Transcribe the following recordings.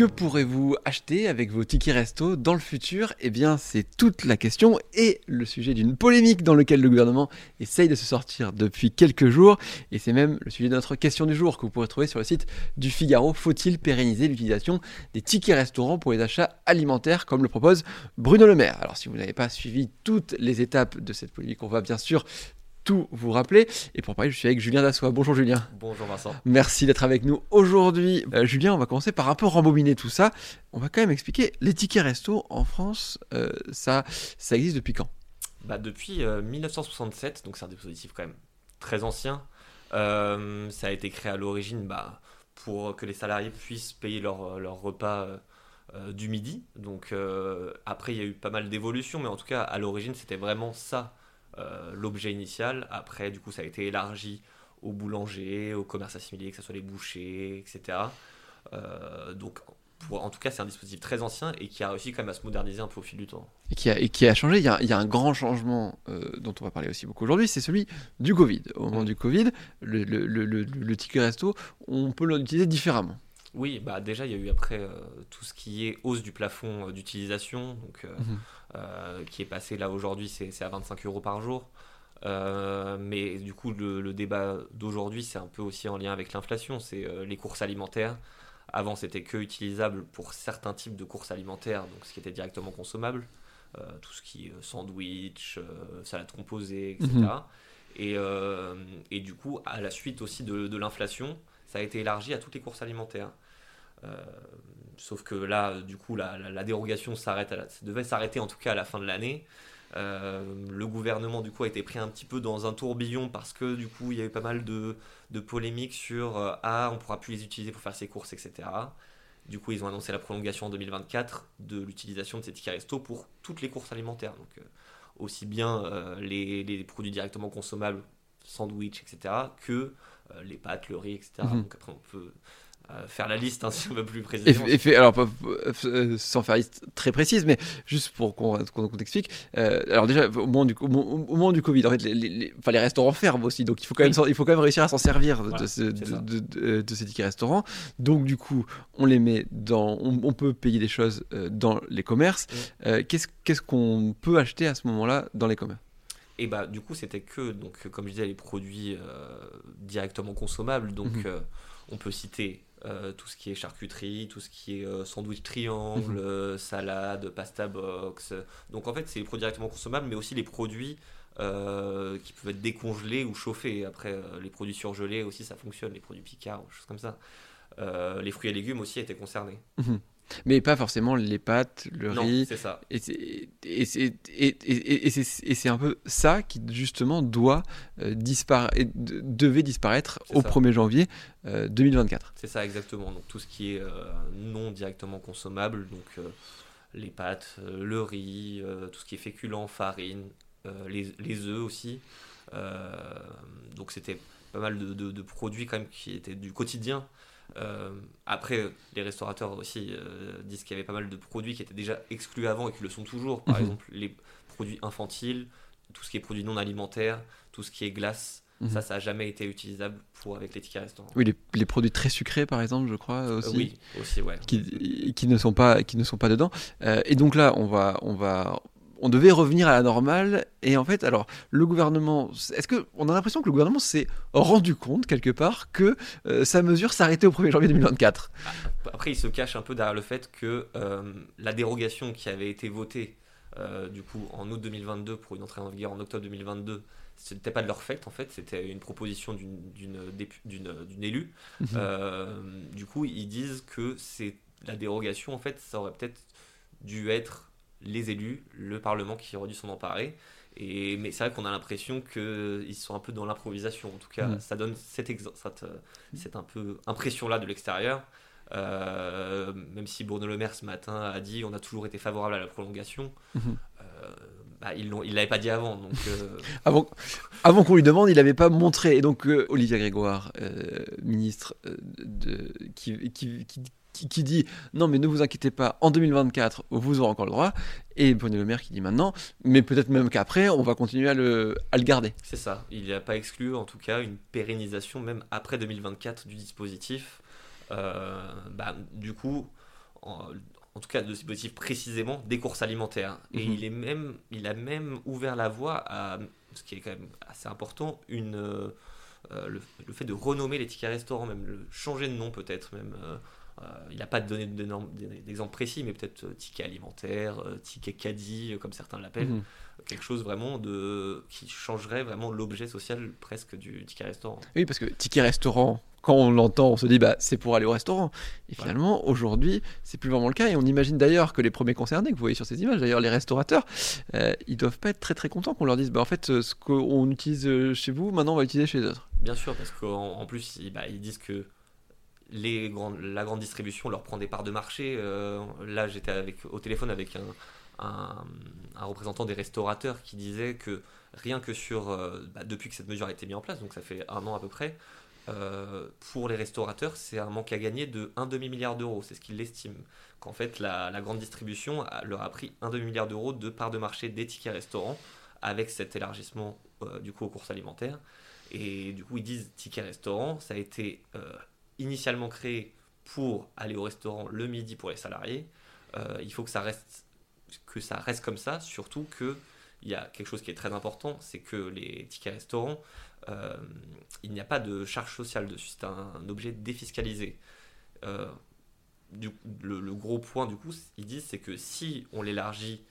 Que pourrez-vous acheter avec vos tickets resto dans le futur? Eh bien, c'est toute la question et le sujet d'une polémique dans laquelle le gouvernement essaye de se sortir depuis quelques jours. Et c'est même le sujet de notre question du jour que vous pourrez trouver sur le site du Figaro. Faut-il pérenniser l'utilisation des tickets restaurants pour les achats alimentaires comme le propose Bruno Le Maire? Alors, si vous n'avez pas suivi toutes les étapes de cette polémique, on va bien sûr tout vous rappeler. Et pour parler, je suis avec Julien Dassois. Bonjour Julien. Bonjour Vincent. Merci d'être avec nous aujourd'hui. Euh, Julien, on va commencer par un peu rembobiner tout ça. On va quand même expliquer les tickets resto en France, euh, ça, ça existe depuis quand? Bah, Depuis euh, 1967, donc c'est un dispositif quand même très ancien. Euh, ça a été créé à l'origine bah, pour que les salariés puissent payer leur, leur repas euh, du midi. Donc après, il y a eu pas mal d'évolutions, mais en tout cas, à l'origine, c'était vraiment ça euh, l'objet initial. Après, du coup, ça a été élargi aux boulangers, aux commerces assimilés, que ce soit les bouchers, etc. Euh, donc, pour, en tout cas, c'est un dispositif très ancien et qui a réussi quand même à se moderniser un peu au fil du temps. Et qui a, et qui a changé. Il y a, il y a un grand changement euh, dont on va parler aussi beaucoup aujourd'hui, c'est celui du Covid. Au moment du Covid, le, le, le, le- le ticket resto, on peut l'utiliser différemment. Oui, bah déjà, il y a eu après euh, tout ce qui est hausse du plafond euh, d'utilisation, donc, euh, Mhm. euh, qui est passé là aujourd'hui, c'est à 25 euros par jour. Euh, mais du coup, le, le débat d'aujourd'hui, c'est un peu aussi en lien avec l'inflation, c'est euh, les courses alimentaires. Avant, c'était que utilisable pour certains types de courses alimentaires, donc ce qui était directement consommable, euh, tout ce qui est euh, sandwich, euh, salade composée, etc. Mhm. et, euh, et du coup, à la suite aussi de, de l'inflation, ça a été élargi à toutes les courses alimentaires. Sauf que là, euh, du coup, la, la- la dérogation s'arrête, à la- ça devait s'arrêter en tout cas à la fin de l'année. Euh, le gouvernement, du coup, a été pris un petit peu dans un tourbillon parce que, du coup, il y a eu pas mal de, de polémiques sur euh, Ah, on pourra plus les utiliser pour faire ses courses, etc. Du coup, ils ont annoncé la prolongation en 2024 de l'utilisation de ces tickets resto pour toutes les courses alimentaires. Donc, euh, aussi bien les, les produits directement consommables, sandwich, etc., que les pâtes, le riz, etc. Mhm. Donc, après, on peut faire la liste hein, si on veut plus précisément. et fait, alors, euh, sans faire liste très précise, mais juste pour qu'on qu'on t'explique. euh, alors déjà, au moment du, au moment- au moment du Covid, en fait, les, les- les- enfin, les restaurants ferment aussi, donc il faut quand même, Oui. il faut quand même réussir à s'en servir de, Voilà, ce- c'est de, ça. de- de- de ces tickets restaurants. Donc du coup, on les met dans, on, on peut payer des choses euh, dans les commerces. Mm. Euh, Qu'est-ce qu'on peut acheter à ce moment-là dans les commerces? Et bah du coup c'était que donc euh, comme je disais les produits euh, directement consommables donc Mhm. euh, on peut citer euh, tout ce qui est charcuterie, tout ce qui est euh, sandwich triangle, Mhm. euh, salade, pasta box. Donc en fait c'est les produits directement consommables mais aussi les produits qui peuvent être décongelés ou chauffés. Après les produits surgelés aussi ça fonctionne, les produits picards, choses comme ça. Les fruits et légumes aussi étaient concernés. Mais pas forcément les pâtes, le non, riz. c'est ça. Et c'est un peu ça qui justement doit euh, dispara- devait disparaître au ça. 1er janvier euh, 2024. C'est ça exactement. Donc tout ce qui est euh, non directement consommable, donc euh, les pâtes, euh, le riz, euh, tout ce qui est féculent, farine, euh, les, les œufs aussi. Euh, donc c'était pas mal de, de- de produits quand même qui étaient du quotidien. Euh, après, les restaurateurs aussi euh, disent qu'il y avait pas mal de produits qui étaient déjà exclus avant et qui le sont toujours. Par Mhm. exemple, les produits infantiles, tout ce qui est produits non alimentaires, tout ce qui est glace. Mhm. Ça, ça n'a jamais été utilisable pour, avec les tickets restaurants. Oui, les, les produits très sucrés par exemple, je crois Euh, aussi. oui, aussi, ouais. qui, qui ne sont pas qui ne sont pas dedans et donc là on va on va on devait revenir à la normale et en fait alors le gouvernement est-ce que on a l'impression que le gouvernement s'est rendu compte quelque part que euh, sa mesure s'arrêtait au 1er janvier 2024 Après, il se cache un peu derrière le fait que euh, la dérogation qui avait été votée euh, du coup en août 2022 pour une entrée en vigueur en octobre 2022, ce n'était pas de leur fait en fait, c'était une proposition d'une élue. Euh, du coup, ils disent que c'est la dérogation en fait, ça aurait peut-être dû être les élus, le Parlement qui aurait dû s'en emparer. Et, mais c'est vrai qu'on a l'impression qu'ils sont un peu dans l'improvisation. En tout cas, Mhm. ça donne cette, cette, euh, cette un peu impression-là de l'extérieur. Euh, même si Bruno Le Maire ce matin a dit on a toujours été favorable à la prolongation, Mhm. euh, bah, ils il l'avait pas dit avant. Donc, euh, avant avant qu'on lui demande il n'avait pas montré et donc Olivier Grégoire ministre de qui, qui, qui qui, qui dit non mais ne vous inquiétez pas, en 2024 vous aurez encore le droit, et Bruno Le Maire qui dit maintenant, mais peut-être même qu'après on va continuer à le, à le garder. C'est ça. Il n'a pas exclu en tout cas une pérennisation même après 2024 du dispositif. Euh, bah, du coup, en, en tout cas de dispositif précisément des courses alimentaires. Et Mhm. il, est même, il a même ouvert la voie à, ce qui est quand même assez important, une, euh, le, le fait de renommer les tickets restaurants, même le changer de nom peut-être même. euh, il n'a pas donné d'exemples précis, mais peut-être euh, ticket alimentaire, euh, ticket caddie, euh, comme certains l'appellent. Mhm. Quelque chose vraiment de qui changerait vraiment l'objet social presque du ticket restaurant. Oui, parce que ticket restaurant, quand on l'entend, on se dit bah c'est pour aller au restaurant. Et finalement, aujourd'hui, c'est plus vraiment le cas. Et on imagine d'ailleurs que les premiers concernés, que vous voyez sur ces images, d'ailleurs les restaurateurs, euh, ils doivent pas être très très contents qu'on leur dise bah en fait euh, ce qu'on utilise euh, chez vous, maintenant on va l'utiliser chez les autres. Bien sûr, parce qu'en en plus, ils, bah, ils disent que la grande distribution leur prend des parts de marché. Euh, là, j'étais au téléphone avec un, représentant des restaurateurs qui disait que rien que sur, euh, bah, depuis que cette mesure a été mise en place, donc ça fait un an à peu près, euh, pour les restaurateurs, c'est un manque à gagner de un demi-milliard d'euros. C'est ce qu'ils estiment. Qu'en fait, la, grande distribution leur a pris un demi-milliard d'euros de parts de marché des tickets restaurants avec cet élargissement du coup aux courses alimentaires. Et du coup, ils disent ticket restaurant, ça a été initialement créé pour aller au restaurant le midi pour les salariés. Euh, il faut que ça reste que ça reste comme ça, surtout que il y a quelque chose qui est très important, c'est que les tickets restaurants, euh, il n'y a pas de charge sociale dessus, c'est un, objet défiscalisé. Euh, le, le gros point du coup, ils disent, c'est que si on l'élargit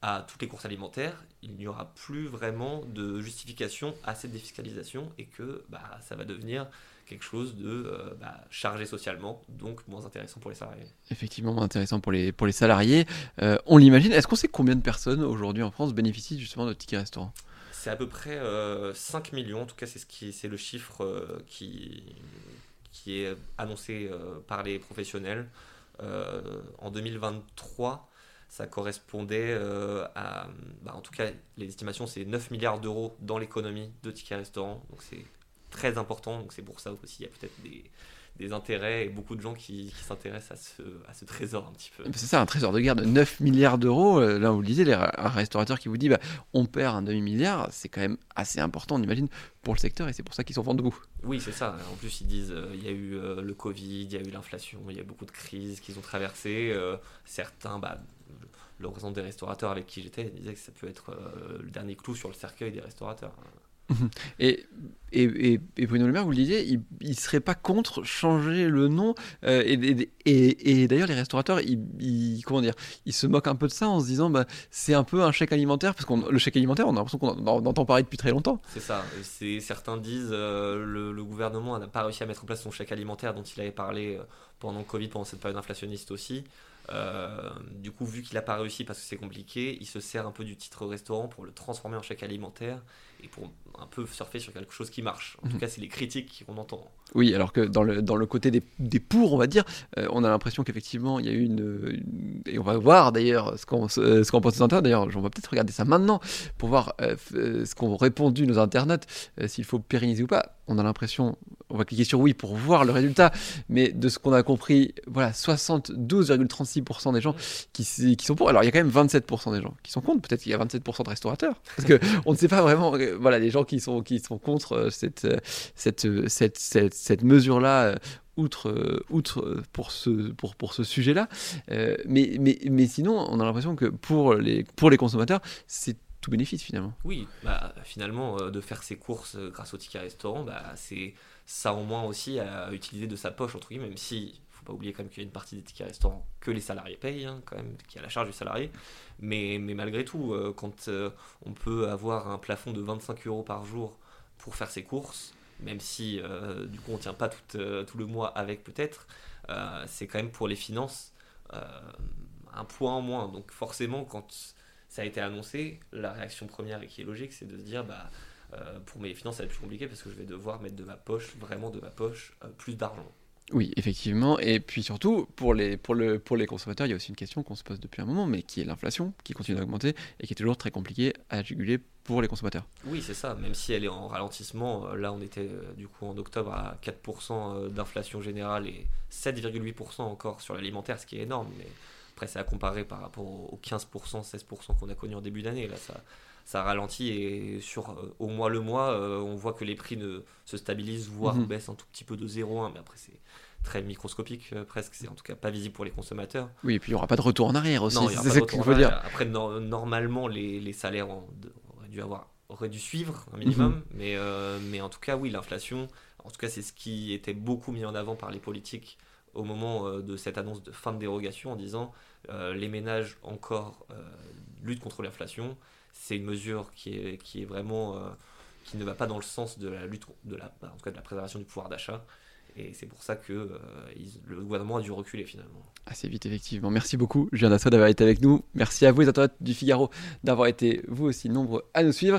à toutes les courses alimentaires, il n'y aura plus vraiment de justification à cette défiscalisation et que bah, ça va devenir quelque chose de euh, bah, chargé socialement, donc moins intéressant pour les salariés. Effectivement, intéressant pour les, pour les salariés. Euh, on l'imagine. Est-ce qu'on sait combien de personnes aujourd'hui en France bénéficient justement de tickets restaurant C'est à peu près euh, 5 millions, en tout cas c'est ce qui, le chiffre euh, qui, qui est annoncé par les professionnels. En 2023, ça correspondait euh, à, bah, en tout cas les estimations c'est 9 milliards d'euros dans l'économie de tickets restaurants, donc c'est très important, donc c'est pour ça aussi il y a peut-être des, des intérêts et beaucoup de gens qui, qui s'intéressent à ce, à ce trésor un petit peu. C'est ça, un trésor de guerre de 9 milliards d'euros. Euh, Là, vous le disiez, les- un restaurateur qui vous dit bah, on perd un demi-milliard, c'est quand même assez important, on imagine, pour le secteur et c'est pour ça qu'ils sont vent debout. Oui, c'est ça. En plus, ils disent euh, il y a eu euh, le Covid, il y a eu l'inflation, il y a beaucoup de crises qu'ils ont traversées. certains, bah, le- représentant des restaurateurs avec qui j'étais disait que ça peut être le dernier clou sur le cercueil des restaurateurs. Et, et, et, et Bruno Le Maire, vous le disiez, il ne serait pas contre changer le nom. euh, et et, d'ailleurs, les restaurateurs, ils, comment dire, ils se moquent un peu de ça en se disant bah, c'est un peu un chèque alimentaire, parce que le chèque alimentaire, on a l'impression qu'on en, entend parler depuis très longtemps. C'est ça. Certains disent euh, le, gouvernement n'a pas réussi à mettre en place son chèque alimentaire dont il avait parlé euh, pendant Covid, pendant cette période inflationniste aussi. Euh, du coup, vu qu'il n'a pas réussi parce que c'est compliqué, il se sert un peu du titre restaurant pour le transformer en chèque alimentaire et pour un peu surfer sur quelque chose qui marche. En tout Mhm. cas, c'est les critiques qu'on entend. Oui, alors que dans le, dans le côté des, des pour, on va dire, euh, on a l'impression qu'effectivement, il y a eu une, une- Et on va voir d'ailleurs ce qu'on ce qu'en pensent les internautes. D'ailleurs, on va peut-être regarder ça maintenant pour voir euh, euh, ce qu'ont répondu nos internautes, euh, s'il faut pérenniser ou pas. On a l'impression, on va cliquer sur oui pour voir le résultat, mais de ce qu'on a compris, voilà, 72,36% des gens qui, qui sont pour. Alors, il y a quand même 27% des gens qui sont contre. Peut-être qu'il y a 27% de restaurateurs. Parce que on ne sait pas vraiment, voilà, les gens qui sont, qui sont contre euh, cette, euh, cette, euh, cette, cette, cette mesure-là, outre, outre pour ce, pour, pour ce sujet-là. Euh, mais, mais, mais sinon, on a l'impression que pour les, pour les consommateurs, c'est tout bénéfice finalement. Oui, bah, finalement, euh, de faire ses courses euh, grâce au ticket restaurant, bah, c'est ça au moins aussi à utiliser de sa poche, entre guillemets, même si faut pas oublier quand même qu'il y a une partie des tickets restaurants que les salariés payent, hein, quand même, qui est à la charge du salarié. Mais, mais malgré tout, euh, quand on peut avoir un plafond de 25 euros par jour pour faire ses courses, même si du coup on tient pas tout, tout le mois avec peut-être, c'est quand même pour les finances un point en moins. Donc forcément, quand ça a été annoncé, la réaction première et qui est logique, c'est de se dire bah euh, pour mes finances ça va être plus compliqué parce que je vais devoir mettre de ma poche, vraiment de ma poche, euh, plus d'argent. Oui, effectivement. Et puis surtout, pour les, pour, le, pour les consommateurs, il y a aussi une question qu'on se pose depuis un moment, mais qui est l'inflation, qui continue d'augmenter et qui est toujours très compliquée à juguler pour les consommateurs. Oui, c'est ça. Même si elle est en ralentissement, euh, là on était du coup en octobre à 4% euh, d'inflation générale et 7,8% encore sur l'alimentaire, ce qui est énorme. Mais après, c'est à comparer par rapport aux 15%, 16% qu'on a connu en début d'année. Là, ça, ça ralentit et sur au mois le mois, on voit que les prix ne, se stabilisent, voire Mhm. baissent un tout petit peu de 0,1. Mais après, c'est très microscopique presque. C'est en tout cas pas visible pour les consommateurs. Oui, et puis il n'y aura pas de retour en arrière aussi, c'est de qu'il faut dire. Après, no- normalement, les, les salaires ont- auraient dû avoir auraient dû suivre un minimum, Mhm. mais, euh, mais en tout cas, oui, l'inflation, en tout cas, c'est ce qui était beaucoup mis en avant par les politiques au moment euh, de cette annonce de fin de dérogation en disant euh, les ménages encore euh, luttent contre l'inflation. C'est une mesure qui est, vraiment euh, qui ne va pas dans le sens de la lutte de la, en tout cas de la préservation du pouvoir d'achat. Et c'est pour ça que euh, le gouvernement a dû reculer finalement. Assez vite, effectivement. Merci beaucoup, Julien Dassault, d'avoir été avec nous. Merci à vous, les internautes du Figaro, d'avoir été vous aussi nombreux à nous suivre.